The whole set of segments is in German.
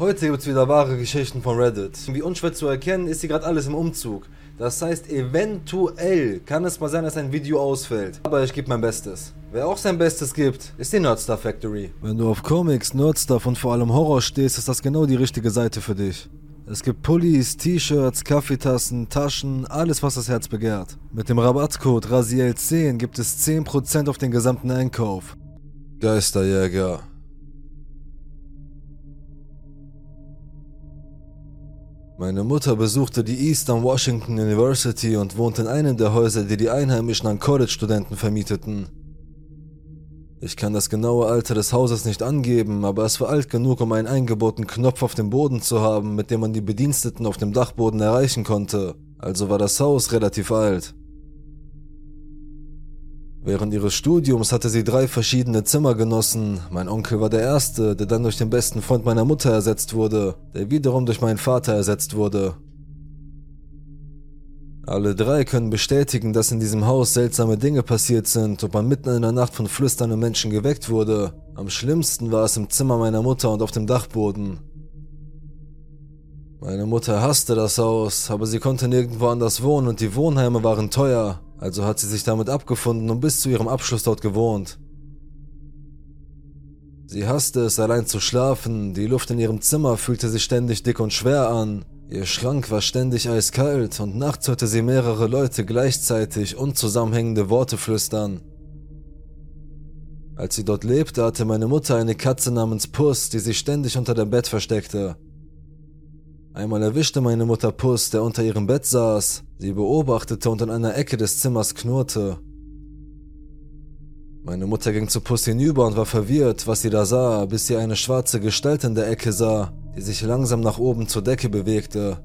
Heute gibt's wieder wahre Geschichten von Reddit. Wie unschwer zu erkennen, ist hier gerade alles im Umzug. Das heißt, eventuell kann es mal sein, dass ein Video ausfällt. Aber ich gebe mein Bestes. Wer auch sein Bestes gibt, ist die Nerdstar Factory. Wenn du auf Comics, Nerdstuff und vor allem Horror stehst, ist das genau die richtige Seite für dich. Es gibt Pullis, T-Shirts, Kaffeetassen, Taschen, alles was das Herz begehrt. Mit dem Rabattcode RASIEL10 gibt es 10% auf den gesamten Einkauf. Geisterjäger. Meine Mutter besuchte die Eastern Washington University und wohnte in einem der Häuser, die die Einheimischen an College-Studenten vermieteten. Ich kann das genaue Alter des Hauses nicht angeben, aber es war alt genug, um einen eingebauten Knopf auf dem Boden zu haben, mit dem man die Bediensteten auf dem Dachboden erreichen konnte. Also war das Haus relativ alt. Während ihres Studiums hatte sie drei verschiedene Zimmer genossen. Mein Onkel war der erste, der dann durch den besten Freund meiner Mutter ersetzt wurde, der wiederum durch meinen Vater ersetzt wurde. Alle drei können bestätigen, dass in diesem Haus seltsame Dinge passiert sind und man mitten in der Nacht von flüsternden Menschen geweckt wurde. Am schlimmsten war es im Zimmer meiner Mutter und auf dem Dachboden. Meine Mutter hasste das Haus, aber sie konnte nirgendwo anders wohnen und die Wohnheime waren teuer, also hat sie sich damit abgefunden und bis zu ihrem Abschluss dort gewohnt. Sie hasste es, allein zu schlafen, die Luft in ihrem Zimmer fühlte sich ständig dick und schwer an, ihr Schrank war ständig eiskalt und nachts hörte sie mehrere Leute gleichzeitig unzusammenhängende Worte flüstern. Als sie dort lebte, hatte meine Mutter eine Katze namens Puss, die sich ständig unter dem Bett versteckte. Einmal erwischte meine Mutter Puss, der unter ihrem Bett saß. Sie beobachtete und in einer Ecke des Zimmers knurrte. Meine Mutter ging zu Puss hinüber und war verwirrt, was sie da sah, bis sie eine schwarze Gestalt in der Ecke sah, die sich langsam nach oben zur Decke bewegte.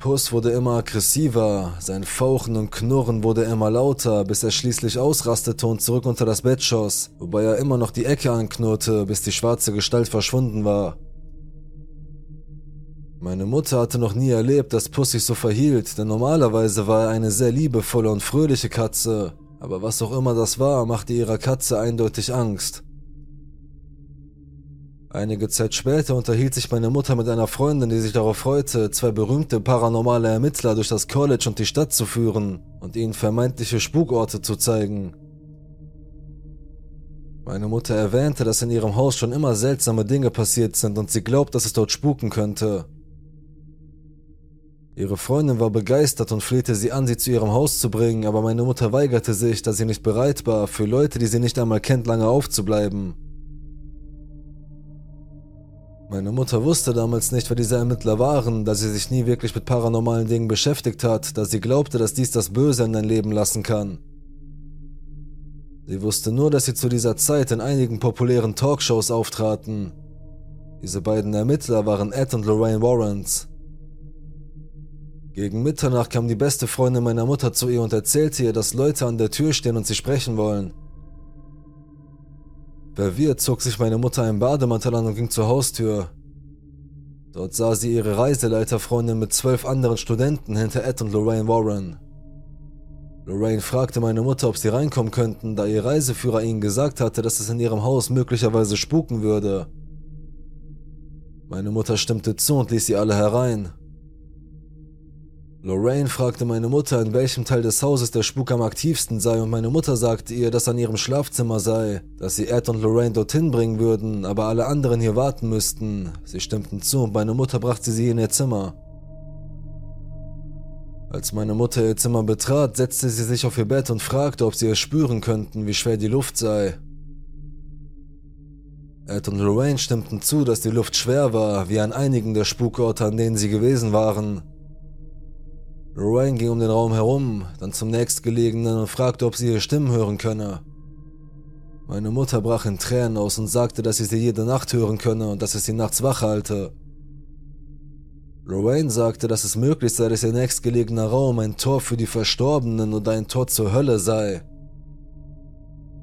Puss wurde immer aggressiver, sein Fauchen und Knurren wurde immer lauter, bis er schließlich ausrastete und zurück unter das Bett schoss, wobei er immer noch die Ecke anknurrte, bis die schwarze Gestalt verschwunden war. Meine Mutter hatte noch nie erlebt, dass Puss sich so verhielt, denn normalerweise war er eine sehr liebevolle und fröhliche Katze, aber was auch immer das war, machte ihrer Katze eindeutig Angst. Einige Zeit später unterhielt sich meine Mutter mit einer Freundin, die sich darauf freute, zwei berühmte paranormale Ermittler durch das College und die Stadt zu führen und ihnen vermeintliche Spukorte zu zeigen. Meine Mutter erwähnte, dass in ihrem Haus schon immer seltsame Dinge passiert sind und sie glaubt, dass es dort spuken könnte. Ihre Freundin war begeistert und flehte sie an, sie zu ihrem Haus zu bringen, aber meine Mutter weigerte sich, da sie nicht bereit war, für Leute, die sie nicht einmal kennt, lange aufzubleiben. Meine Mutter wusste damals nicht, wer diese Ermittler waren, da sie sich nie wirklich mit paranormalen Dingen beschäftigt hat, da sie glaubte, dass dies das Böse in dein Leben lassen kann. Sie wusste nur, dass sie zu dieser Zeit in einigen populären Talkshows auftraten. Diese beiden Ermittler waren Ed und Lorraine Warrens. Gegen Mitternacht kam die beste Freundin meiner Mutter zu ihr und erzählte ihr, dass Leute an der Tür stehen und sie sprechen wollen. Verwirrt zog sich meine Mutter einen Bademantel an und ging zur Haustür. Dort sah sie ihre Reiseleiterfreundin mit zwölf anderen Studenten hinter Ed und Lorraine Warren. Lorraine fragte meine Mutter, ob sie reinkommen könnten, da ihr Reiseführer ihnen gesagt hatte, dass es in ihrem Haus möglicherweise spuken würde. Meine Mutter stimmte zu und ließ sie alle herein. Lorraine fragte meine Mutter, in welchem Teil des Hauses der Spuk am aktivsten sei, und meine Mutter sagte ihr, dass an ihrem Schlafzimmer sei, dass sie Ed und Lorraine dorthin bringen würden, aber alle anderen hier warten müssten. Sie stimmten zu und meine Mutter brachte sie in ihr Zimmer. Als meine Mutter ihr Zimmer betrat, setzte sie sich auf ihr Bett und fragte, ob sie es spüren könnten, wie schwer die Luft sei. Ed und Lorraine stimmten zu, dass die Luft schwer war, wie an einigen der Spukorte, an denen sie gewesen waren. Lorraine ging um den Raum herum, dann zum nächstgelegenen und fragte, ob sie ihre Stimmen hören könne. Meine Mutter brach in Tränen aus und sagte, dass sie sie jede Nacht hören könne und dass es sie nachts wach halte. Lorraine sagte, dass es möglich sei, dass ihr nächstgelegener Raum ein Tor für die Verstorbenen oder ein Tor zur Hölle sei.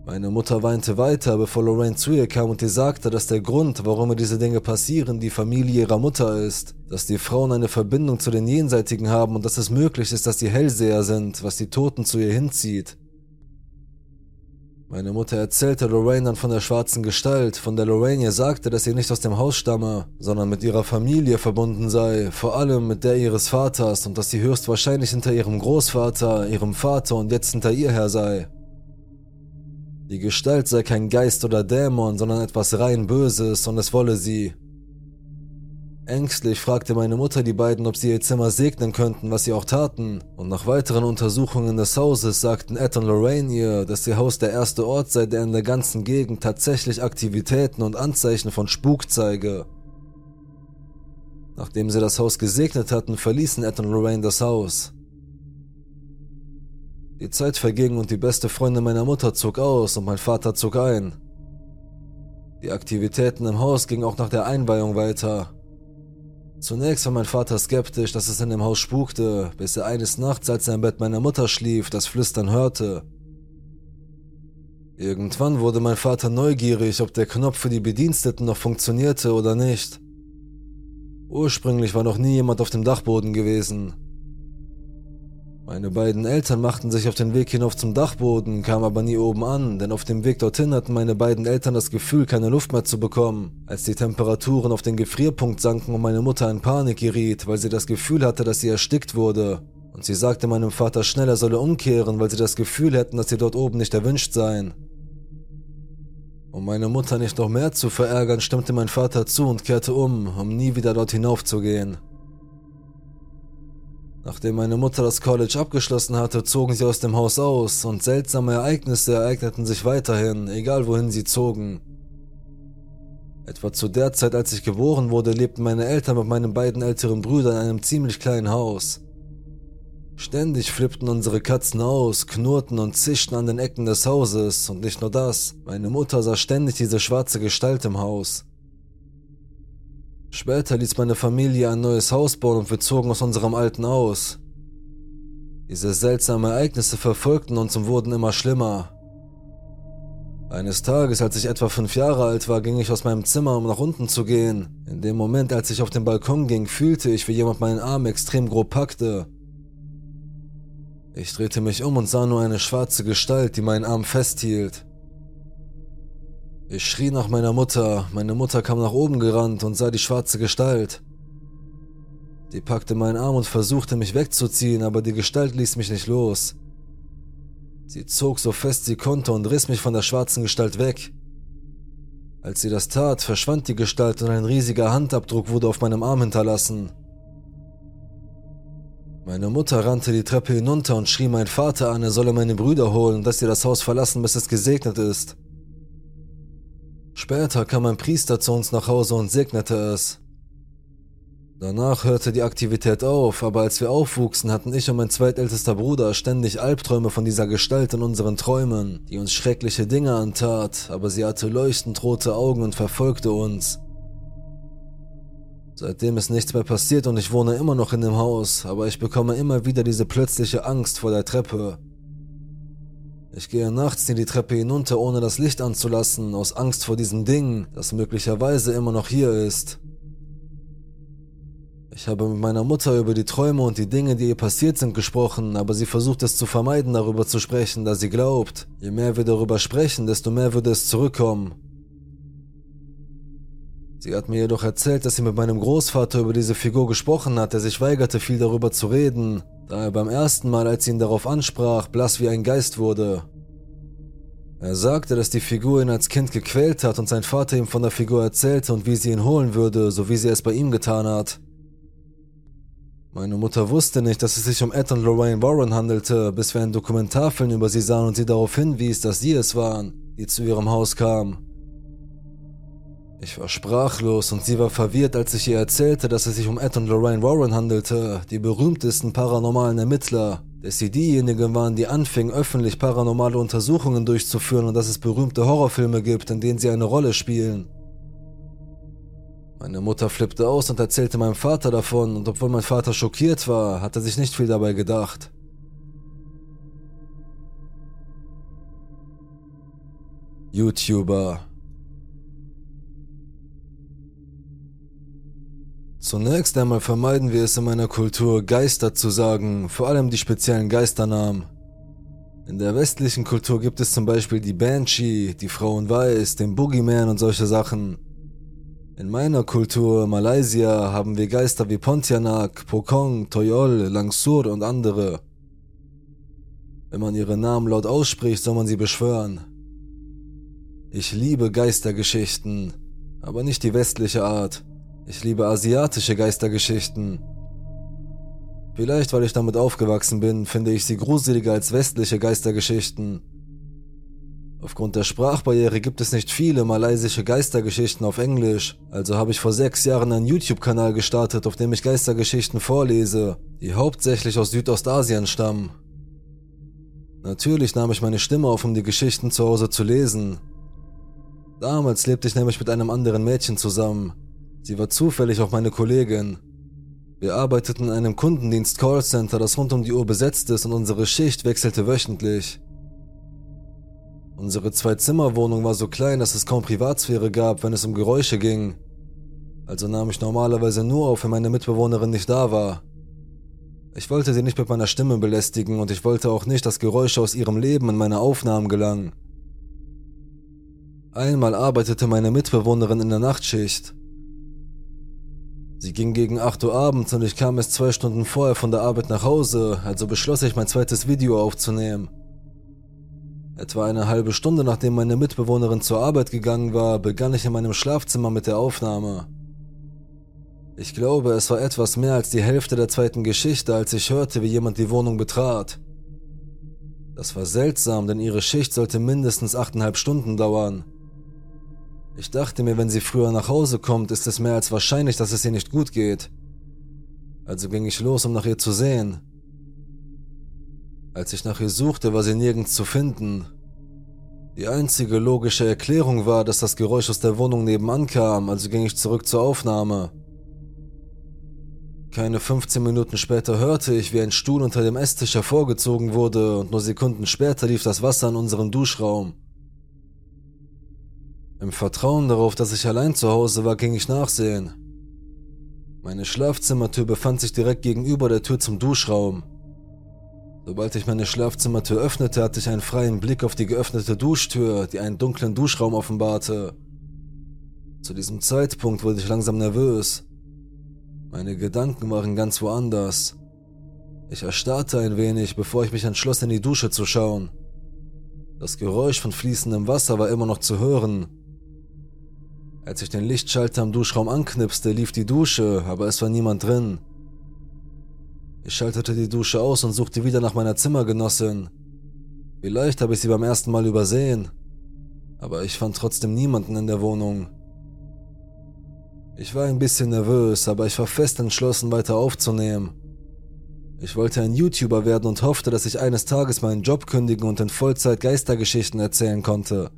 Meine Mutter weinte weiter, bevor Lorraine zu ihr kam und ihr sagte, dass der Grund, warum ihr diese Dinge passieren, die Familie ihrer Mutter ist, dass die Frauen eine Verbindung zu den Jenseitigen haben und dass es möglich ist, dass sie Hellseher sind, was die Toten zu ihr hinzieht. Meine Mutter erzählte Lorraine dann von der schwarzen Gestalt, von der Lorraine ihr sagte, dass sie nicht aus dem Haus stamme, sondern mit ihrer Familie verbunden sei, vor allem mit der ihres Vaters und dass sie höchstwahrscheinlich hinter ihrem Großvater, ihrem Vater und jetzt hinter ihr her sei. Die Gestalt sei kein Geist oder Dämon, sondern etwas rein Böses und es wolle sie. Ängstlich fragte meine Mutter die beiden, ob sie ihr Zimmer segnen könnten, was sie auch taten, und nach weiteren Untersuchungen des Hauses sagten Ed und Lorraine ihr, dass ihr Haus der erste Ort sei, der in der ganzen Gegend tatsächlich Aktivitäten und Anzeichen von Spuk zeige. Nachdem sie das Haus gesegnet hatten, verließen Ed und Lorraine das Haus. Die Zeit verging und die beste Freundin meiner Mutter zog aus und mein Vater zog ein. Die Aktivitäten im Haus gingen auch nach der Einweihung weiter. Zunächst war mein Vater skeptisch, dass es in dem Haus spukte, bis er eines Nachts, als er im Bett meiner Mutter schlief, das Flüstern hörte. Irgendwann wurde mein Vater neugierig, ob der Knopf für die Bediensteten noch funktionierte oder nicht. Ursprünglich war noch nie jemand auf dem Dachboden gewesen. Meine beiden Eltern machten sich auf den Weg hinauf zum Dachboden, kamen aber nie oben an, denn auf dem Weg dorthin hatten meine beiden Eltern das Gefühl, keine Luft mehr zu bekommen. Als die Temperaturen auf den Gefrierpunkt sanken und meine Mutter in Panik geriet, weil sie das Gefühl hatte, dass sie erstickt wurde. Und sie sagte meinem Vater schnell, er solle umkehren, weil sie das Gefühl hätten, dass sie dort oben nicht erwünscht seien. Um meine Mutter nicht noch mehr zu verärgern, stimmte mein Vater zu und kehrte um, um nie wieder dort hinaufzugehen. Nachdem meine Mutter das College abgeschlossen hatte, zogen sie aus dem Haus aus und seltsame Ereignisse ereigneten sich weiterhin, egal wohin sie zogen. Etwa zu der Zeit, als ich geboren wurde, lebten meine Eltern mit meinen beiden älteren Brüdern in einem ziemlich kleinen Haus. Ständig flippten unsere Katzen aus, knurrten und zischten an den Ecken des Hauses und nicht nur das, meine Mutter sah ständig diese schwarze Gestalt im Haus. Später ließ meine Familie ein neues Haus bauen und wir zogen aus unserem alten aus. Diese seltsamen Ereignisse verfolgten uns und wurden immer schlimmer. Eines Tages, als ich etwa fünf Jahre alt war, ging ich aus meinem Zimmer, um nach unten zu gehen. In dem Moment, als ich auf den Balkon ging, fühlte ich, wie jemand meinen Arm extrem grob packte. Ich drehte mich um und sah nur eine schwarze Gestalt, die meinen Arm festhielt. Ich schrie nach meiner Mutter. Meine Mutter kam nach oben gerannt und sah die schwarze Gestalt. Die packte meinen Arm und versuchte mich wegzuziehen, aber die Gestalt ließ mich nicht los. Sie zog so fest sie konnte und riss mich von der schwarzen Gestalt weg. Als sie das tat, verschwand die Gestalt und ein riesiger Handabdruck wurde auf meinem Arm hinterlassen. Meine Mutter rannte die Treppe hinunter und schrie mein Vater an, er solle meine Brüder holen, dass sie das Haus verlassen, bis es gesegnet ist. Später kam ein Priester zu uns nach Hause und segnete es. Danach hörte die Aktivität auf, aber als wir aufwuchsen, hatten ich und mein zweitältester Bruder ständig Albträume von dieser Gestalt in unseren Träumen, die uns schreckliche Dinge antat, aber sie hatte leuchtend rote Augen und verfolgte uns. Seitdem ist nichts mehr passiert und ich wohne immer noch in dem Haus, aber ich bekomme immer wieder diese plötzliche Angst vor der Treppe. Ich gehe nachts in die Treppe hinunter, ohne das Licht anzulassen, aus Angst vor diesem Ding, das möglicherweise immer noch hier ist. Ich habe mit meiner Mutter über die Träume und die Dinge, die ihr passiert sind, gesprochen, aber sie versucht es zu vermeiden, darüber zu sprechen, da sie glaubt, je mehr wir darüber sprechen, desto mehr würde es zurückkommen. Sie hat mir jedoch erzählt, dass sie mit meinem Großvater über diese Figur gesprochen hat, der sich weigerte, viel darüber zu reden, da er beim ersten Mal, als sie ihn darauf ansprach, blass wie ein Geist wurde. Er sagte, dass die Figur ihn als Kind gequält hat und sein Vater ihm von der Figur erzählte und wie sie ihn holen würde, so wie sie es bei ihm getan hat. Meine Mutter wusste nicht, dass es sich um Ed und Lorraine Warren handelte, bis wir einen Dokumentarfilm über sie sahen und sie darauf hinwies, dass sie es waren, die zu ihrem Haus kam. Ich war sprachlos und sie war verwirrt, als ich ihr erzählte, dass es sich um Ed und Lorraine Warren handelte, die berühmtesten paranormalen Ermittler, dass sie diejenigen waren, die anfingen, öffentlich paranormale Untersuchungen durchzuführen und dass es berühmte Horrorfilme gibt, in denen sie eine Rolle spielen. Meine Mutter flippte aus und erzählte meinem Vater davon, und obwohl mein Vater schockiert war, hat er sich nicht viel dabei gedacht. YouTuber Zunächst einmal vermeiden wir es in meiner Kultur, Geister zu sagen, vor allem die speziellen Geisternamen. In der westlichen Kultur gibt es zum Beispiel die Banshee, die Frauen Weiß, den Boogeyman und solche Sachen. In meiner Kultur, Malaysia, haben wir Geister wie Pontianak, Pokong, Toyol, Langsur und andere. Wenn man ihre Namen laut ausspricht, soll man sie beschwören. Ich liebe Geistergeschichten, aber nicht die westliche Art. Ich liebe asiatische Geistergeschichten. Vielleicht weil ich damit aufgewachsen bin, finde ich sie gruseliger als westliche Geistergeschichten. Aufgrund der Sprachbarriere gibt es nicht viele malaysische Geistergeschichten auf Englisch, also habe ich vor sechs Jahren einen YouTube-Kanal gestartet, auf dem ich Geistergeschichten vorlese, die hauptsächlich aus Südostasien stammen. Natürlich nahm ich meine Stimme auf, um die Geschichten zu Hause zu lesen. Damals lebte ich nämlich mit einem anderen Mädchen zusammen. Sie war zufällig auch meine Kollegin. Wir arbeiteten in einem Kundendienst Callcenter, das rund um die Uhr besetzt ist und unsere Schicht wechselte wöchentlich. Unsere Zwei-Zimmer-Wohnung war so klein, dass es kaum Privatsphäre gab, wenn es um Geräusche ging. Also nahm ich normalerweise nur auf, wenn meine Mitbewohnerin nicht da war. Ich wollte sie nicht mit meiner Stimme belästigen und ich wollte auch nicht, dass Geräusche aus ihrem Leben in meine Aufnahmen gelangen. Einmal arbeitete meine Mitbewohnerin in der Nachtschicht. Sie ging gegen 8 Uhr abends und ich kam erst zwei Stunden vorher von der Arbeit nach Hause, also beschloss ich mein zweites Video aufzunehmen. Etwa eine halbe Stunde nachdem meine Mitbewohnerin zur Arbeit gegangen war, begann ich in meinem Schlafzimmer mit der Aufnahme. Ich glaube, es war etwas mehr als die Hälfte der zweiten Geschichte, als ich hörte, wie jemand die Wohnung betrat. Das war seltsam, denn ihre Schicht sollte mindestens achteinhalb Stunden dauern. Ich dachte mir, wenn sie früher nach Hause kommt, ist es mehr als wahrscheinlich, dass es ihr nicht gut geht. Also ging ich los, um nach ihr zu sehen. Als ich nach ihr suchte, war sie nirgends zu finden. Die einzige logische Erklärung war, dass das Geräusch aus der Wohnung nebenan kam, also ging ich zurück zur Aufnahme. Keine 15 Minuten später hörte ich, wie ein Stuhl unter dem Esstisch hervorgezogen wurde und nur Sekunden später lief das Wasser in unserem Duschraum. Im Vertrauen darauf, dass ich allein zu Hause war, ging ich nachsehen. Meine Schlafzimmertür befand sich direkt gegenüber der Tür zum Duschraum. Sobald ich meine Schlafzimmertür öffnete, hatte ich einen freien Blick auf die geöffnete Duschtür, die einen dunklen Duschraum offenbarte. Zu diesem Zeitpunkt wurde ich langsam nervös. Meine Gedanken waren ganz woanders. Ich erstarrte ein wenig, bevor ich mich entschloss, in die Dusche zu schauen. Das Geräusch von fließendem Wasser war immer noch zu hören, als ich den Lichtschalter am Duschraum anknipste, lief die Dusche, aber es war niemand drin. Ich schaltete die Dusche aus und suchte wieder nach meiner Zimmergenossin. Vielleicht habe ich sie beim ersten Mal übersehen, aber ich fand trotzdem niemanden in der Wohnung. Ich war ein bisschen nervös, aber ich war fest entschlossen, weiter aufzunehmen. Ich wollte ein YouTuber werden und hoffte, dass ich eines Tages meinen Job kündigen und in Vollzeit Geistergeschichten erzählen konnte.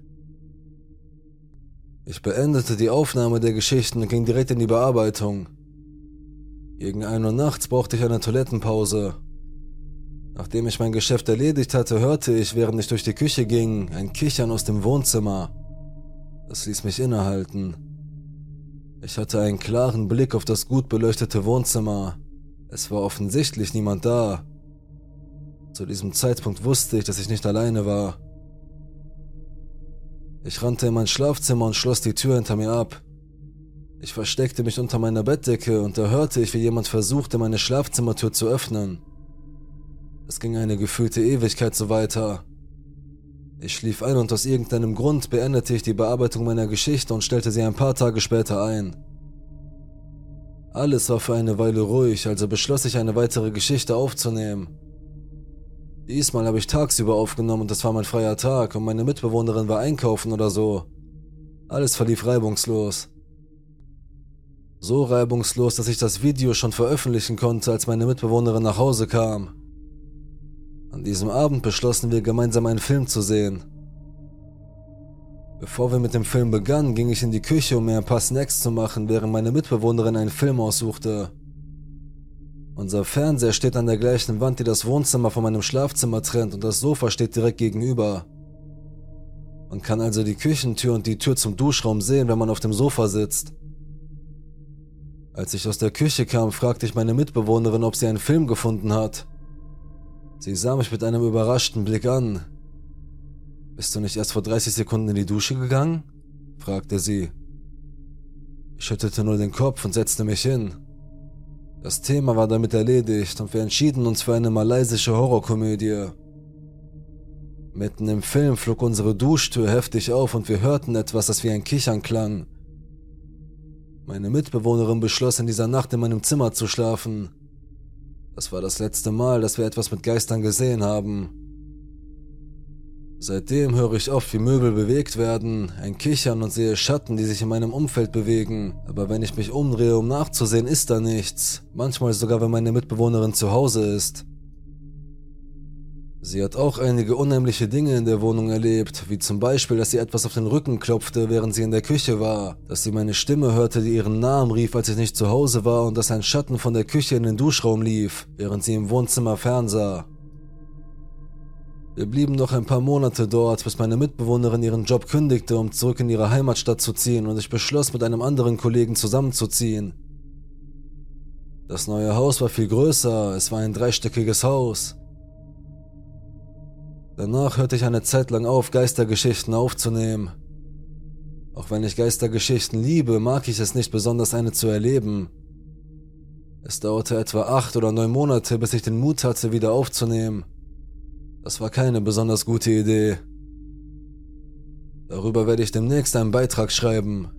Ich beendete die Aufnahme der Geschichten und ging direkt in die Bearbeitung. Gegen 1 Uhr nachts brauchte ich eine Toilettenpause. Nachdem ich mein Geschäft erledigt hatte, hörte ich, während ich durch die Küche ging, ein Kichern aus dem Wohnzimmer. Das ließ mich innehalten. Ich hatte einen klaren Blick auf das gut beleuchtete Wohnzimmer. Es war offensichtlich niemand da. Zu diesem Zeitpunkt wusste ich, dass ich nicht alleine war. Ich rannte in mein Schlafzimmer und schloss die Tür hinter mir ab. Ich versteckte mich unter meiner Bettdecke und da hörte ich, wie jemand versuchte, meine Schlafzimmertür zu öffnen. Es ging eine gefühlte Ewigkeit so weiter. Ich schlief ein und aus irgendeinem Grund beendete ich die Bearbeitung meiner Geschichte und stellte sie ein paar Tage später ein. Alles war für eine Weile ruhig, also beschloss ich eine weitere Geschichte aufzunehmen. Diesmal habe ich tagsüber aufgenommen und das war mein freier Tag und meine Mitbewohnerin war einkaufen oder so. Alles verlief reibungslos. So reibungslos, dass ich das Video schon veröffentlichen konnte, als meine Mitbewohnerin nach Hause kam. An diesem Abend beschlossen wir gemeinsam einen Film zu sehen. Bevor wir mit dem Film begannen, ging ich in die Küche, um mir ein paar Snacks zu machen, während meine Mitbewohnerin einen Film aussuchte. Unser Fernseher steht an der gleichen Wand, die das Wohnzimmer von meinem Schlafzimmer trennt und das Sofa steht direkt gegenüber. Man kann also die Küchentür und die Tür zum Duschraum sehen, wenn man auf dem Sofa sitzt. Als ich aus der Küche kam, fragte ich meine Mitbewohnerin, ob sie einen Film gefunden hat. Sie sah mich mit einem überraschten Blick an. Bist du nicht erst vor 30 Sekunden in die Dusche gegangen? fragte sie. Ich schüttelte nur den Kopf und setzte mich hin. Das Thema war damit erledigt und wir entschieden uns für eine malaysische Horrorkomödie. Mitten im Film flog unsere Duschtür heftig auf und wir hörten etwas, das wie ein Kichern klang. Meine Mitbewohnerin beschloss, in dieser Nacht in meinem Zimmer zu schlafen. Das war das letzte Mal, dass wir etwas mit Geistern gesehen haben. Seitdem höre ich oft, wie Möbel bewegt werden, ein Kichern und sehe Schatten, die sich in meinem Umfeld bewegen. Aber wenn ich mich umdrehe, um nachzusehen, ist da nichts. Manchmal sogar, wenn meine Mitbewohnerin zu Hause ist. Sie hat auch einige unheimliche Dinge in der Wohnung erlebt, wie zum Beispiel, dass sie etwas auf den Rücken klopfte, während sie in der Küche war, dass sie meine Stimme hörte, die ihren Namen rief, als ich nicht zu Hause war und dass ein Schatten von der Küche in den Duschraum lief, während sie im Wohnzimmer fernsah. Wir blieben noch ein paar Monate dort, bis meine Mitbewohnerin ihren Job kündigte, um zurück in ihre Heimatstadt zu ziehen und ich beschloss, mit einem anderen Kollegen zusammenzuziehen. Das neue Haus war viel größer, es war ein dreistöckiges Haus. Danach hörte ich eine Zeit lang auf, Geistergeschichten aufzunehmen. Auch wenn ich Geistergeschichten liebe, mag ich es nicht besonders, eine zu erleben. Es dauerte etwa acht oder neun Monate, bis ich den Mut hatte, wieder aufzunehmen. Das war keine besonders gute Idee. Darüber werde ich demnächst einen Beitrag schreiben.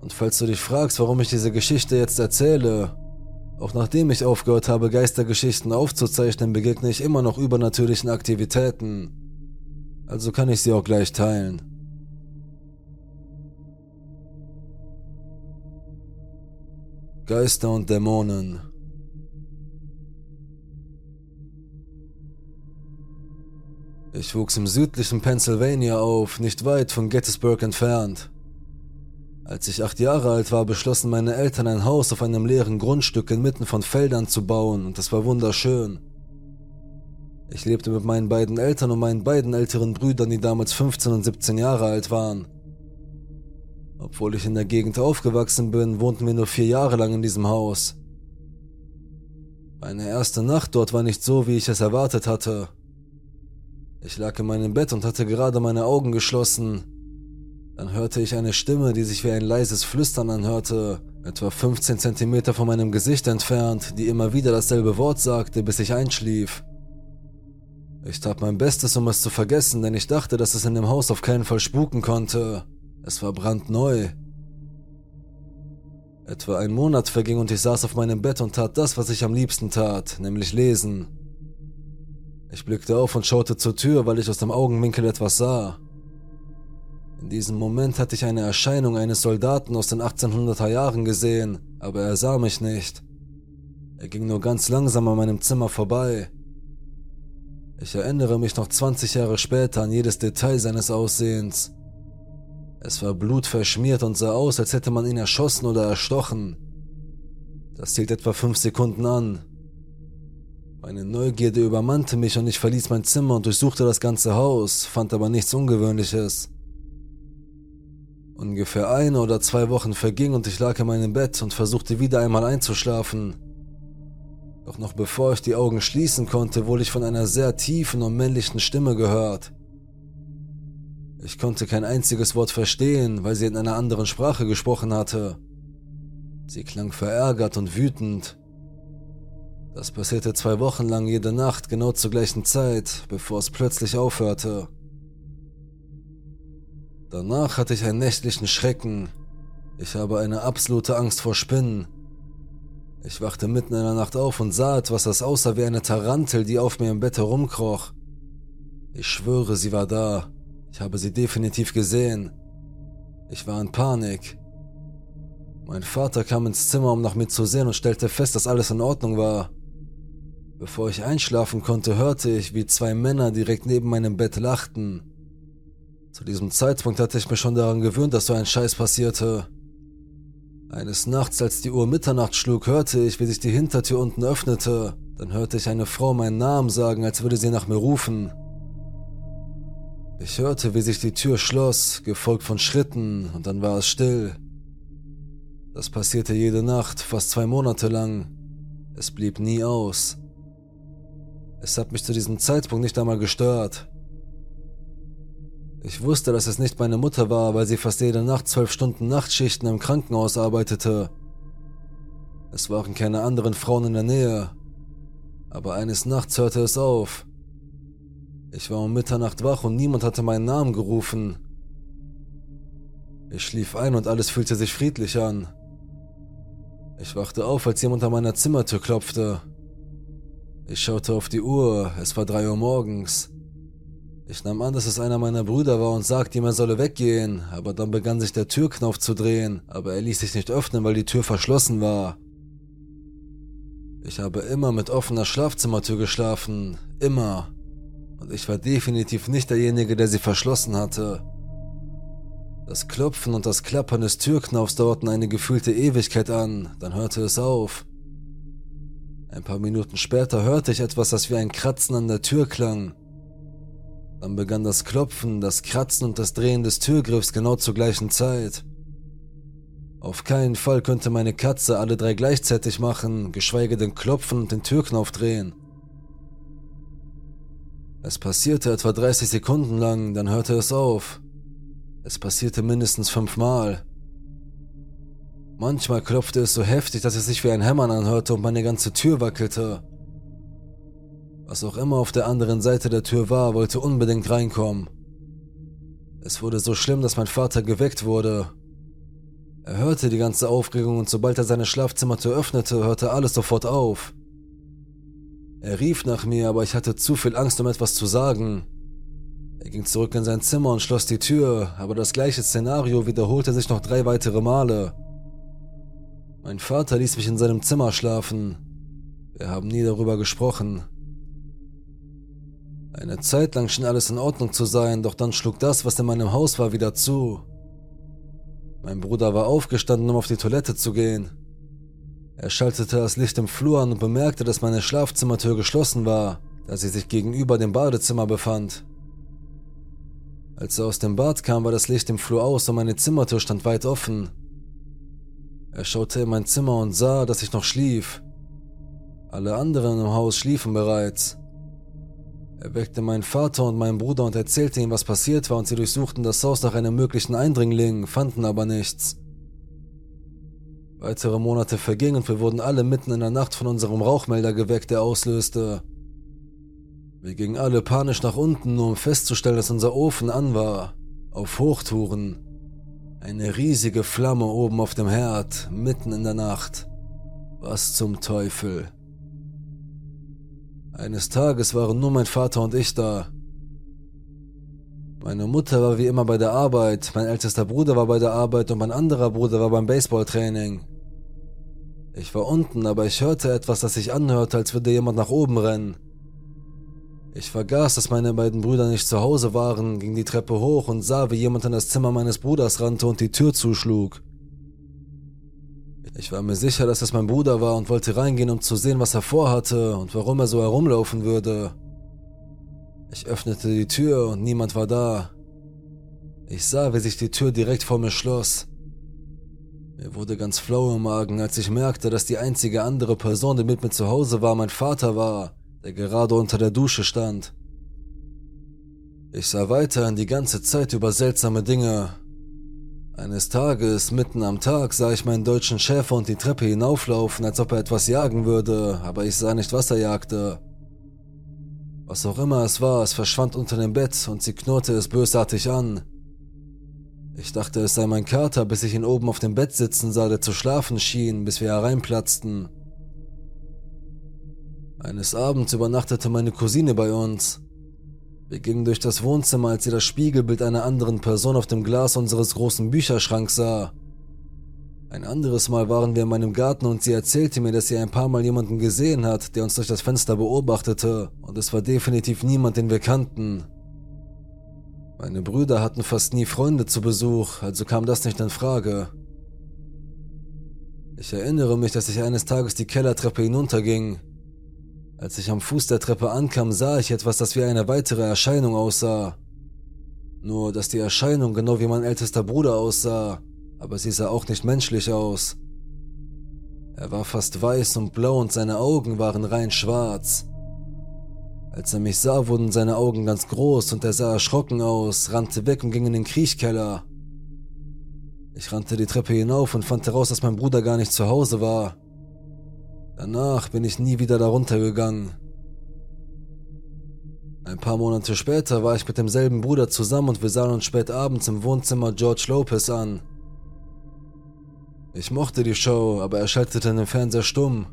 Und falls du dich fragst, warum ich diese Geschichte jetzt erzähle, auch nachdem ich aufgehört habe, Geistergeschichten aufzuzeichnen, begegne ich immer noch übernatürlichen Aktivitäten. Also kann ich sie auch gleich teilen. Geister und Dämonen. Ich wuchs im südlichen Pennsylvania auf, nicht weit von Gettysburg entfernt. Als ich acht Jahre alt war, beschlossen meine Eltern ein Haus auf einem leeren Grundstück inmitten von Feldern zu bauen und das war wunderschön. Ich lebte mit meinen beiden Eltern und meinen beiden älteren Brüdern, die damals 15 und 17 Jahre alt waren. Obwohl ich in der Gegend aufgewachsen bin, wohnten wir nur vier Jahre lang in diesem Haus. Meine erste Nacht dort war nicht so, wie ich es erwartet hatte. Ich lag in meinem Bett und hatte gerade meine Augen geschlossen, dann hörte ich eine Stimme, die sich wie ein leises Flüstern anhörte, etwa 15 Zentimeter von meinem Gesicht entfernt, die immer wieder dasselbe Wort sagte, bis ich einschlief. Ich tat mein Bestes, um es zu vergessen, denn ich dachte, dass es in dem Haus auf keinen Fall spuken konnte. Es war brandneu. Etwa ein Monat verging und ich saß auf meinem Bett und tat das, was ich am liebsten tat, nämlich lesen. Ich blickte auf und schaute zur Tür, weil ich aus dem Augenwinkel etwas sah. In diesem Moment hatte ich eine Erscheinung eines Soldaten aus den 1800er Jahren gesehen, aber er sah mich nicht. Er ging nur ganz langsam an meinem Zimmer vorbei. Ich erinnere mich noch 20 Jahre später an jedes Detail seines Aussehens. Es war blutverschmiert und sah aus, als hätte man ihn erschossen oder erstochen. Das hielt etwa fünf Sekunden an. Meine Neugierde übermannte mich und ich verließ mein Zimmer und durchsuchte das ganze Haus, fand aber nichts Ungewöhnliches. Ungefähr eine oder zwei Wochen verging und ich lag in meinem Bett und versuchte wieder einmal einzuschlafen. Doch noch bevor ich die Augen schließen konnte, wurde ich von einer sehr tiefen und männlichen Stimme gehört. Ich konnte kein einziges Wort verstehen, weil sie in einer anderen Sprache gesprochen hatte. Sie klang verärgert und wütend. Das passierte zwei Wochen lang jede Nacht genau zur gleichen Zeit, bevor es plötzlich aufhörte. Danach hatte ich einen nächtlichen Schrecken. Ich habe eine absolute Angst vor Spinnen. Ich wachte mitten in der Nacht auf und sah etwas, das aussah wie eine Tarantel, die auf mir im Bett herumkroch. Ich schwöre, sie war da. Ich habe sie definitiv gesehen. Ich war in Panik. Mein Vater kam ins Zimmer, um nach mir zu sehen und stellte fest, dass alles in Ordnung war. Bevor ich einschlafen konnte, hörte ich, wie zwei Männer direkt neben meinem Bett lachten. Zu diesem Zeitpunkt hatte ich mich schon daran gewöhnt, dass so ein Scheiß passierte. Eines Nachts, als die Uhr Mitternacht schlug, hörte ich, wie sich die Hintertür unten öffnete. Dann hörte ich eine Frau meinen Namen sagen, als würde sie nach mir rufen. Ich hörte, wie sich die Tür schloss, gefolgt von Schritten, und dann war es still. Das passierte jede Nacht, fast zwei Monate lang. Es blieb nie aus. Es hat mich zu diesem Zeitpunkt nicht einmal gestört. Ich wusste, dass es nicht meine Mutter war, weil sie fast jede Nacht zwölf Stunden Nachtschichten im Krankenhaus arbeitete. Es waren keine anderen Frauen in der Nähe. Aber eines Nachts hörte es auf. Ich war um Mitternacht wach und niemand hatte meinen Namen gerufen. Ich schlief ein und alles fühlte sich friedlich an. Ich wachte auf, als jemand an meiner Zimmertür klopfte. Ich schaute auf die Uhr, es war drei Uhr morgens. Ich nahm an, dass es einer meiner Brüder war und sagte ihm, er solle weggehen, aber dann begann sich der Türknopf zu drehen, aber er ließ sich nicht öffnen, weil die Tür verschlossen war. Ich habe immer mit offener Schlafzimmertür geschlafen, immer. Und ich war definitiv nicht derjenige, der sie verschlossen hatte. Das Klopfen und das Klappern des Türknaufs dauerten eine gefühlte Ewigkeit an, dann hörte es auf. Ein paar Minuten später hörte ich etwas, das wie ein Kratzen an der Tür klang. Dann begann das Klopfen, das Kratzen und das Drehen des Türgriffs genau zur gleichen Zeit. Auf keinen Fall könnte meine Katze alle drei gleichzeitig machen, geschweige denn klopfen und den Türknauf drehen. Es passierte etwa 30 Sekunden lang, dann hörte es auf. Es passierte mindestens fünfmal. Manchmal klopfte es so heftig, dass es sich wie ein Hämmern anhörte und meine ganze Tür wackelte. Was auch immer auf der anderen Seite der Tür war, wollte unbedingt reinkommen. Es wurde so schlimm, dass mein Vater geweckt wurde. Er hörte die ganze Aufregung und sobald er seine Schlafzimmertür öffnete, hörte alles sofort auf. Er rief nach mir, aber ich hatte zu viel Angst, um etwas zu sagen. Er ging zurück in sein Zimmer und schloss die Tür, aber das gleiche Szenario wiederholte sich noch drei weitere Male. Mein Vater ließ mich in seinem Zimmer schlafen. Wir haben nie darüber gesprochen. Eine Zeit lang schien alles in Ordnung zu sein, doch dann schlug das, was in meinem Haus war, wieder zu. Mein Bruder war aufgestanden, um auf die Toilette zu gehen. Er schaltete das Licht im Flur an und bemerkte, dass meine Schlafzimmertür geschlossen war, da sie sich gegenüber dem Badezimmer befand. Als er aus dem Bad kam, war das Licht im Flur aus und meine Zimmertür stand weit offen. Er schaute in mein Zimmer und sah, dass ich noch schlief. Alle anderen im Haus schliefen bereits. Er weckte meinen Vater und meinen Bruder und erzählte ihm, was passiert war, und sie durchsuchten das Haus nach einem möglichen Eindringling, fanden aber nichts. Weitere Monate vergingen und wir wurden alle mitten in der Nacht von unserem Rauchmelder geweckt, der auslöste. Wir gingen alle panisch nach unten, nur um festzustellen, dass unser Ofen an war. Auf Hochtouren. Eine riesige Flamme oben auf dem Herd, mitten in der Nacht. Was zum Teufel. Eines Tages waren nur mein Vater und ich da. Meine Mutter war wie immer bei der Arbeit, mein ältester Bruder war bei der Arbeit und mein anderer Bruder war beim Baseballtraining. Ich war unten, aber ich hörte etwas, das sich anhörte, als würde jemand nach oben rennen. Ich vergaß, dass meine beiden Brüder nicht zu Hause waren, ging die Treppe hoch und sah, wie jemand in das Zimmer meines Bruders rannte und die Tür zuschlug. Ich war mir sicher, dass es mein Bruder war und wollte reingehen, um zu sehen, was er vorhatte und warum er so herumlaufen würde. Ich öffnete die Tür und niemand war da. Ich sah, wie sich die Tür direkt vor mir schloss. Mir wurde ganz flau im Magen, als ich merkte, dass die einzige andere Person, die mit mir zu Hause war, mein Vater war der gerade unter der Dusche stand. Ich sah weiterhin die ganze Zeit über seltsame Dinge. Eines Tages, mitten am Tag, sah ich meinen deutschen Schäfer und die Treppe hinauflaufen, als ob er etwas jagen würde, aber ich sah nicht, was er jagte. Was auch immer es war, es verschwand unter dem Bett und sie knurrte es bösartig an. Ich dachte, es sei mein Kater, bis ich ihn oben auf dem Bett sitzen sah, der zu schlafen schien, bis wir hereinplatzten. Eines Abends übernachtete meine Cousine bei uns. Wir gingen durch das Wohnzimmer, als sie das Spiegelbild einer anderen Person auf dem Glas unseres großen Bücherschranks sah. Ein anderes Mal waren wir in meinem Garten und sie erzählte mir, dass sie ein paar Mal jemanden gesehen hat, der uns durch das Fenster beobachtete, und es war definitiv niemand, den wir kannten. Meine Brüder hatten fast nie Freunde zu Besuch, also kam das nicht in Frage. Ich erinnere mich, dass ich eines Tages die Kellertreppe hinunterging. Als ich am Fuß der Treppe ankam, sah ich etwas, das wie eine weitere Erscheinung aussah. Nur, dass die Erscheinung genau wie mein ältester Bruder aussah, aber sie sah auch nicht menschlich aus. Er war fast weiß und blau und seine Augen waren rein schwarz. Als er mich sah, wurden seine Augen ganz groß und er sah erschrocken aus, rannte weg und ging in den Kriechkeller. Ich rannte die Treppe hinauf und fand heraus, dass mein Bruder gar nicht zu Hause war. Danach bin ich nie wieder darunter gegangen. Ein paar Monate später war ich mit demselben Bruder zusammen und wir sahen uns spät abends im Wohnzimmer George Lopez an. Ich mochte die Show, aber er schaltete den Fernseher stumm.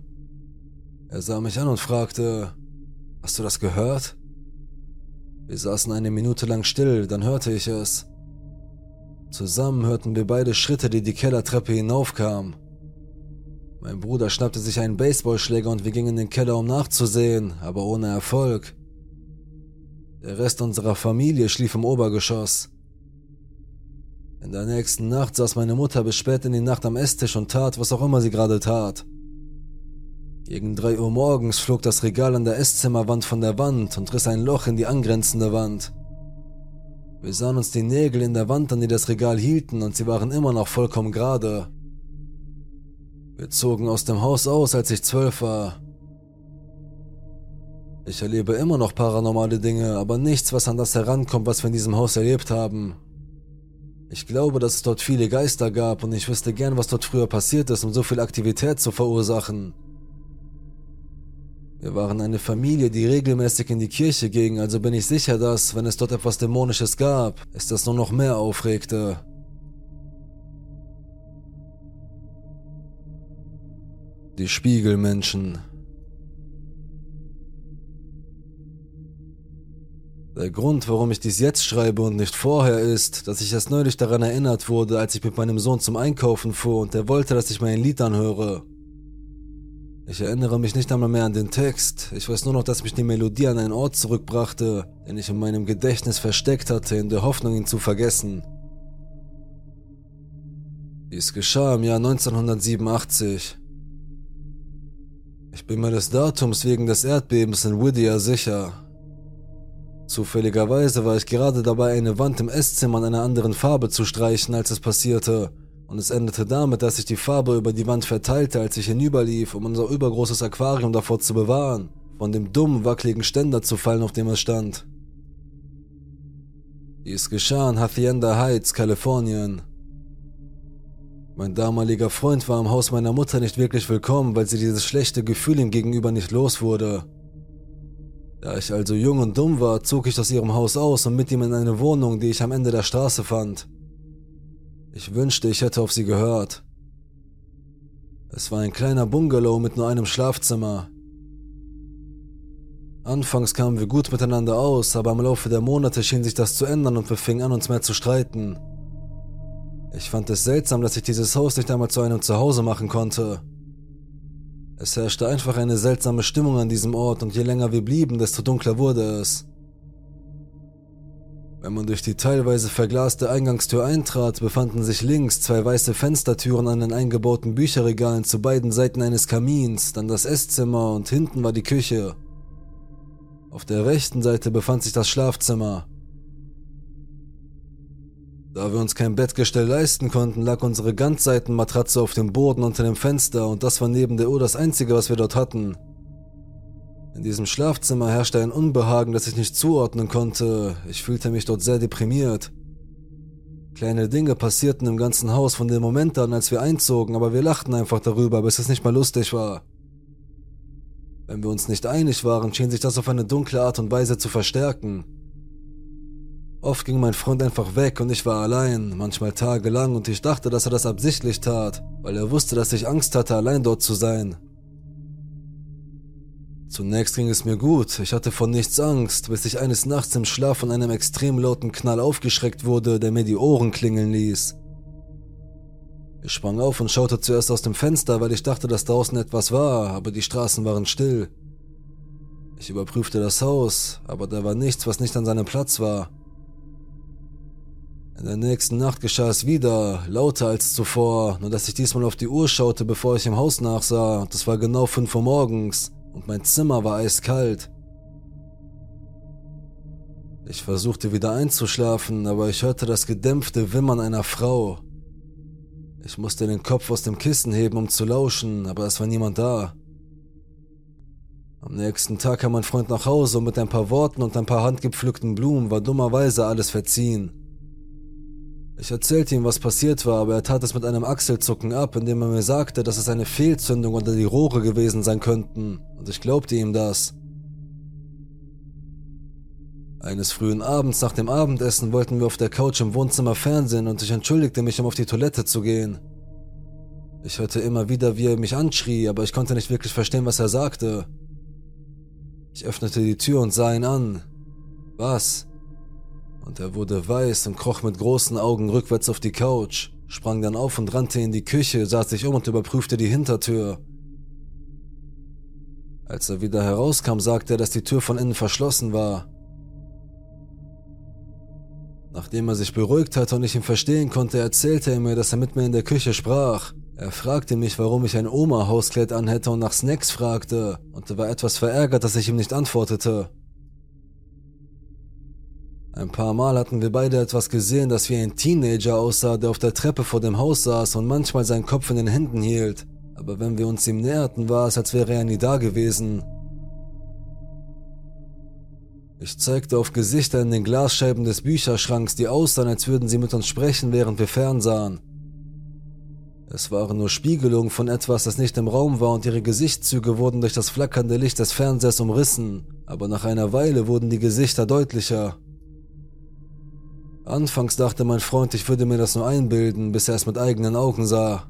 Er sah mich an und fragte, Hast du das gehört? Wir saßen eine Minute lang still, dann hörte ich es. Zusammen hörten wir beide Schritte, die die Kellertreppe hinaufkamen. Mein Bruder schnappte sich einen Baseballschläger und wir gingen in den Keller, um nachzusehen, aber ohne Erfolg. Der Rest unserer Familie schlief im Obergeschoss. In der nächsten Nacht saß meine Mutter bis spät in die Nacht am Esstisch und tat, was auch immer sie gerade tat. Gegen drei Uhr morgens flog das Regal an der Esszimmerwand von der Wand und riss ein Loch in die angrenzende Wand. Wir sahen uns die Nägel in der Wand an, die das Regal hielten, und sie waren immer noch vollkommen gerade. Wir zogen aus dem Haus aus, als ich zwölf war. Ich erlebe immer noch paranormale Dinge, aber nichts, was an das herankommt, was wir in diesem Haus erlebt haben. Ich glaube, dass es dort viele Geister gab und ich wüsste gern, was dort früher passiert ist, um so viel Aktivität zu verursachen. Wir waren eine Familie, die regelmäßig in die Kirche ging, also bin ich sicher, dass, wenn es dort etwas Dämonisches gab, es das nur noch mehr aufregte. Die Spiegelmenschen. Der Grund, warum ich dies jetzt schreibe und nicht vorher ist, dass ich erst neulich daran erinnert wurde, als ich mit meinem Sohn zum Einkaufen fuhr und er wollte, dass ich mein Lied anhöre. Ich erinnere mich nicht einmal mehr an den Text, ich weiß nur noch, dass mich die Melodie an einen Ort zurückbrachte, den ich in meinem Gedächtnis versteckt hatte, in der Hoffnung, ihn zu vergessen. Dies geschah im Jahr 1987. Ich bin mir des Datums wegen des Erdbebens in Whittier sicher. Zufälligerweise war ich gerade dabei, eine Wand im Esszimmer in einer anderen Farbe zu streichen, als es passierte, und es endete damit, dass ich die Farbe über die Wand verteilte, als ich hinüberlief, um unser übergroßes Aquarium davor zu bewahren, von dem dummen, wackeligen Ständer zu fallen, auf dem es stand. Dies geschah in Hacienda Heights, Kalifornien. Mein damaliger Freund war im Haus meiner Mutter nicht wirklich willkommen, weil sie dieses schlechte Gefühl ihm gegenüber nicht los wurde. Da ich also jung und dumm war, zog ich aus ihrem Haus aus und mit ihm in eine Wohnung, die ich am Ende der Straße fand. Ich wünschte, ich hätte auf sie gehört. Es war ein kleiner Bungalow mit nur einem Schlafzimmer. Anfangs kamen wir gut miteinander aus, aber im Laufe der Monate schien sich das zu ändern und wir fingen an, uns mehr zu streiten. Ich fand es seltsam, dass ich dieses Haus nicht einmal zu einem Zuhause machen konnte. Es herrschte einfach eine seltsame Stimmung an diesem Ort und je länger wir blieben, desto dunkler wurde es. Wenn man durch die teilweise verglaste Eingangstür eintrat, befanden sich links zwei weiße Fenstertüren an den eingebauten Bücherregalen zu beiden Seiten eines Kamins, dann das Esszimmer und hinten war die Küche. Auf der rechten Seite befand sich das Schlafzimmer. Da wir uns kein Bettgestell leisten konnten, lag unsere Ganzseitenmatratze auf dem Boden unter dem Fenster und das war neben der Uhr das einzige, was wir dort hatten. In diesem Schlafzimmer herrschte ein Unbehagen, das ich nicht zuordnen konnte. Ich fühlte mich dort sehr deprimiert. Kleine Dinge passierten im ganzen Haus von dem Moment an, als wir einzogen, aber wir lachten einfach darüber, bis es nicht mehr lustig war. Wenn wir uns nicht einig waren, schien sich das auf eine dunkle Art und Weise zu verstärken. Oft ging mein Freund einfach weg und ich war allein, manchmal tagelang und ich dachte, dass er das absichtlich tat, weil er wusste, dass ich Angst hatte, allein dort zu sein. Zunächst ging es mir gut, ich hatte vor nichts Angst, bis ich eines Nachts im Schlaf von einem extrem lauten Knall aufgeschreckt wurde, der mir die Ohren klingeln ließ. Ich sprang auf und schaute zuerst aus dem Fenster, weil ich dachte, dass draußen etwas war, aber die Straßen waren still. Ich überprüfte das Haus, aber da war nichts, was nicht an seinem Platz war. In der nächsten Nacht geschah es wieder, lauter als zuvor, nur dass ich diesmal auf die Uhr schaute, bevor ich im Haus nachsah, und es war genau 5 Uhr morgens, und mein Zimmer war eiskalt. Ich versuchte wieder einzuschlafen, aber ich hörte das gedämpfte Wimmern einer Frau. Ich musste den Kopf aus dem Kissen heben, um zu lauschen, aber es war niemand da. Am nächsten Tag kam mein Freund nach Hause und mit ein paar Worten und ein paar handgepflückten Blumen war dummerweise alles verziehen. Ich erzählte ihm, was passiert war, aber er tat es mit einem Achselzucken ab, indem er mir sagte, dass es eine Fehlzündung unter die Rohre gewesen sein könnten, und ich glaubte ihm das. Eines frühen Abends nach dem Abendessen wollten wir auf der Couch im Wohnzimmer fernsehen und ich entschuldigte mich, um auf die Toilette zu gehen. Ich hörte immer wieder, wie er mich anschrie, aber ich konnte nicht wirklich verstehen, was er sagte. Ich öffnete die Tür und sah ihn an. Was? Und er wurde weiß und kroch mit großen Augen rückwärts auf die Couch, sprang dann auf und rannte in die Küche, sah sich um und überprüfte die Hintertür. Als er wieder herauskam, sagte er, dass die Tür von innen verschlossen war. Nachdem er sich beruhigt hatte und ich ihn verstehen konnte, erzählte er mir, dass er mit mir in der Küche sprach. Er fragte mich, warum ich ein Oma-Hauskleid anhätte und nach Snacks fragte, und er war etwas verärgert, dass ich ihm nicht antwortete. Ein paar Mal hatten wir beide etwas gesehen, das wie ein Teenager aussah, der auf der Treppe vor dem Haus saß und manchmal seinen Kopf in den Händen hielt. Aber wenn wir uns ihm näherten, war es, als wäre er nie da gewesen. Ich zeigte auf Gesichter in den Glasscheiben des Bücherschranks, die aussahen, als würden sie mit uns sprechen, während wir fernsahen. Es waren nur Spiegelungen von etwas, das nicht im Raum war, und ihre Gesichtszüge wurden durch das flackernde Licht des Fernsehers umrissen, aber nach einer Weile wurden die Gesichter deutlicher. Anfangs dachte mein Freund, ich würde mir das nur einbilden, bis er es mit eigenen Augen sah.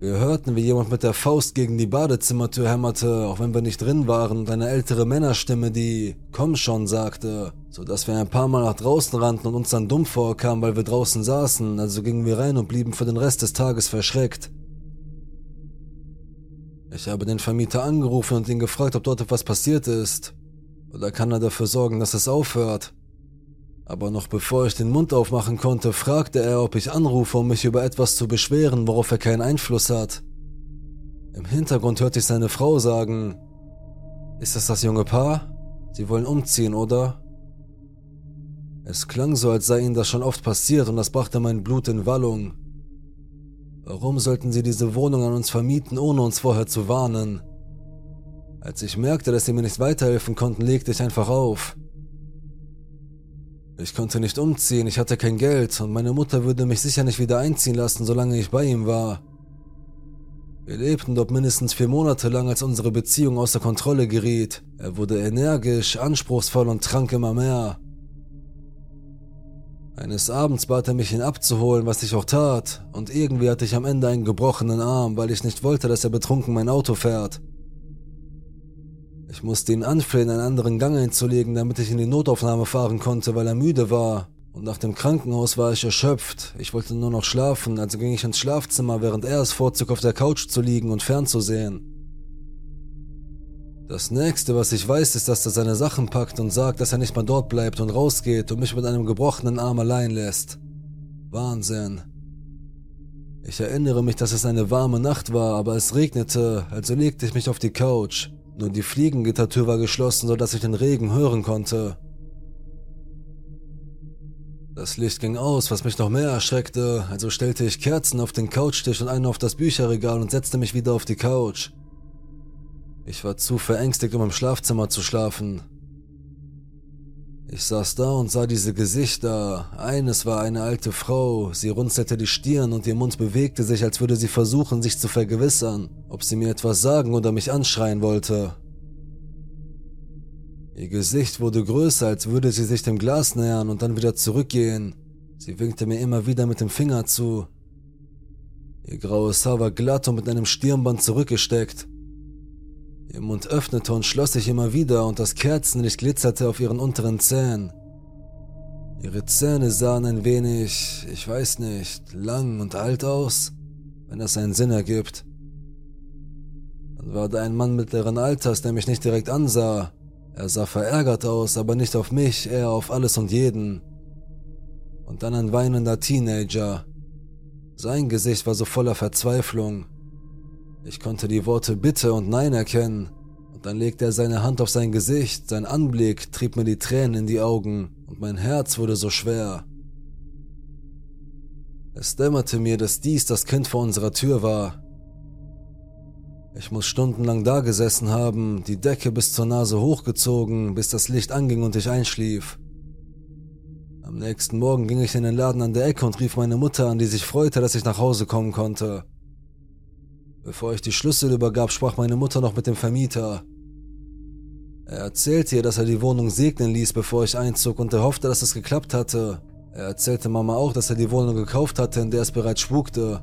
Wir hörten, wie jemand mit der Faust gegen die Badezimmertür hämmerte, auch wenn wir nicht drin waren, und eine ältere Männerstimme, die Komm schon sagte, so dass wir ein paar Mal nach draußen rannten und uns dann dumm vorkamen, weil wir draußen saßen, also gingen wir rein und blieben für den Rest des Tages verschreckt. Ich habe den Vermieter angerufen und ihn gefragt, ob dort etwas passiert ist. Oder kann er dafür sorgen, dass es aufhört? Aber noch bevor ich den Mund aufmachen konnte, fragte er, ob ich anrufe, um mich über etwas zu beschweren, worauf er keinen Einfluss hat. Im Hintergrund hörte ich seine Frau sagen, ist das das junge Paar? Sie wollen umziehen, oder? Es klang so, als sei ihnen das schon oft passiert und das brachte mein Blut in Wallung. Warum sollten sie diese Wohnung an uns vermieten, ohne uns vorher zu warnen? Als ich merkte, dass sie mir nicht weiterhelfen konnten, legte ich einfach auf. Ich konnte nicht umziehen, ich hatte kein Geld und meine Mutter würde mich sicher nicht wieder einziehen lassen, solange ich bei ihm war. Wir lebten dort mindestens vier Monate lang, als unsere Beziehung außer Kontrolle geriet. Er wurde energisch, anspruchsvoll und trank immer mehr. Eines Abends bat er mich, ihn abzuholen, was ich auch tat, und irgendwie hatte ich am Ende einen gebrochenen Arm, weil ich nicht wollte, dass er betrunken mein Auto fährt. Ich musste ihn anflehen, einen anderen Gang einzulegen, damit ich in die Notaufnahme fahren konnte, weil er müde war. Und nach dem Krankenhaus war ich erschöpft. Ich wollte nur noch schlafen, also ging ich ins Schlafzimmer, während er es vorzog, auf der Couch zu liegen und fernzusehen. Das nächste, was ich weiß, ist, dass er seine Sachen packt und sagt, dass er nicht mal dort bleibt und rausgeht und mich mit einem gebrochenen Arm allein lässt. Wahnsinn. Ich erinnere mich, dass es eine warme Nacht war, aber es regnete, also legte ich mich auf die Couch. Nur die Fliegengittertür war geschlossen, sodass ich den Regen hören konnte. Das Licht ging aus, was mich noch mehr erschreckte, also stellte ich Kerzen auf den Couchtisch und eine auf das Bücherregal und setzte mich wieder auf die Couch. Ich war zu verängstigt, um im Schlafzimmer zu schlafen. Ich saß da und sah diese Gesichter. Eines war eine alte Frau, sie runzelte die Stirn und ihr Mund bewegte sich, als würde sie versuchen, sich zu vergewissern, ob sie mir etwas sagen oder mich anschreien wollte. Ihr Gesicht wurde größer, als würde sie sich dem Glas nähern und dann wieder zurückgehen. Sie winkte mir immer wieder mit dem Finger zu. Ihr graues Haar war glatt und mit einem Stirnband zurückgesteckt. Ihr Mund öffnete und schloss sich immer wieder und das Kerzenlicht glitzerte auf ihren unteren Zähnen. Ihre Zähne sahen ein wenig, ich weiß nicht, lang und alt aus, wenn das einen Sinn ergibt. Dann war da ein Mann mittleren Alters, der mich nicht direkt ansah. Er sah verärgert aus, aber nicht auf mich, eher auf alles und jeden. Und dann ein weinender Teenager. Sein Gesicht war so voller Verzweiflung. Ich konnte die Worte Bitte und Nein erkennen, und dann legte er seine Hand auf sein Gesicht, sein Anblick trieb mir die Tränen in die Augen, und mein Herz wurde so schwer. Es dämmerte mir, dass dies das Kind vor unserer Tür war. Ich muss stundenlang dagesessen haben, die Decke bis zur Nase hochgezogen, bis das Licht anging und ich einschlief. Am nächsten Morgen ging ich in den Laden an der Ecke und rief meine Mutter an, die sich freute, dass ich nach Hause kommen konnte. Bevor ich die Schlüssel übergab, sprach meine Mutter noch mit dem Vermieter. Er erzählte ihr, dass er die Wohnung segnen ließ, bevor ich einzog und er hoffte, dass es geklappt hatte. Er erzählte Mama auch, dass er die Wohnung gekauft hatte, in der es bereits spukte.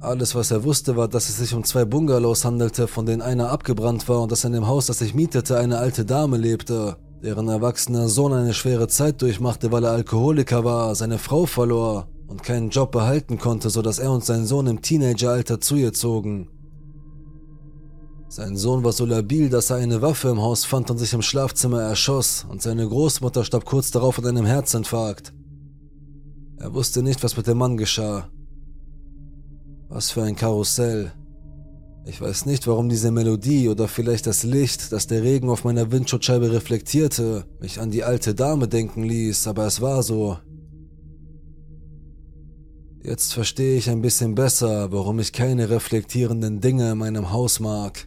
Alles, was er wusste, war, dass es sich um zwei Bungalows handelte, von denen einer abgebrannt war und dass in dem Haus, das ich mietete, eine alte Dame lebte, deren erwachsener Sohn eine schwere Zeit durchmachte, weil er Alkoholiker war, seine Frau verlor und keinen Job behalten konnte, sodass er und sein Sohn im Teenageralter zu ihr zogen. Sein Sohn war so labil, dass er eine Waffe im Haus fand und sich im Schlafzimmer erschoss, und seine Großmutter starb kurz darauf an einem Herzinfarkt. Er wusste nicht, was mit dem Mann geschah. Was für ein Karussell. Ich weiß nicht, warum diese Melodie oder vielleicht das Licht, das der Regen auf meiner Windschutzscheibe reflektierte, mich an die alte Dame denken ließ, aber es war so. Jetzt verstehe ich ein bisschen besser, warum ich keine reflektierenden Dinge in meinem Haus mag.